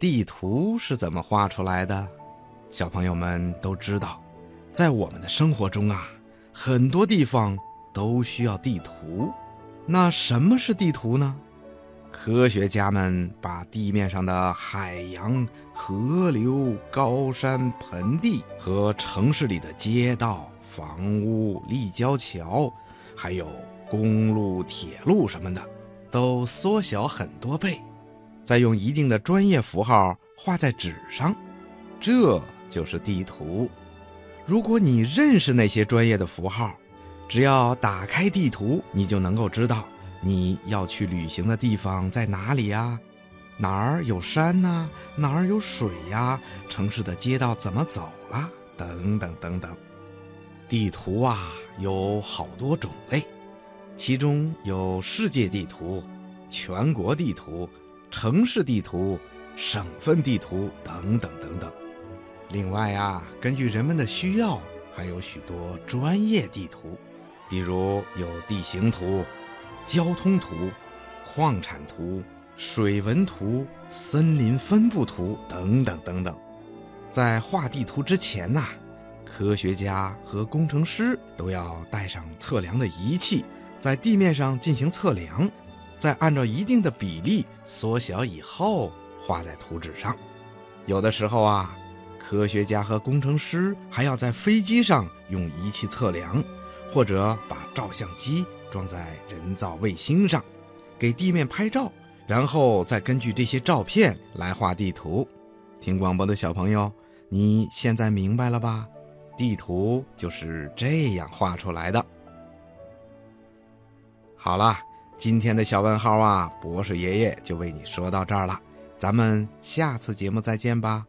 地图是怎么画出来的？小朋友们都知道，在我们的生活中啊，很多地方都需要地图。那什么是地图呢？科学家们把地面上的海洋、河流、高山、盆地和城市里的街道、房屋、立交桥，还有公路、铁路什么的，都缩小很多倍，再用一定的专业符号画在纸上，这就是地图。如果你认识那些专业的符号，只要打开地图，你就能够知道你要去旅行的地方在哪里呀？哪儿有山呐？哪儿有水呀？城市的街道怎么走啦？等等等等。地图啊，有好多种类，其中有世界地图、全国地图、城市地图、省份地图等等等等。另外啊，根据人们的需要，还有许多专业地图。比如有地形图、交通图、矿产图、水文图、森林分布图等等等等。在画地图之前呐，科学家和工程师都要带上测量的仪器，在地面上进行测量，再按照一定的比例缩小以后画在图纸上。有的时候啊，科学家和工程师还要在飞机上用仪器测量。或者把照相机装在人造卫星上，给地面拍照，然后再根据这些照片来画地图。听广播的小朋友，你现在明白了吧？地图就是这样画出来的。好了，今天的小问号啊，博士爷爷就为你说到这儿了。咱们下次节目再见吧。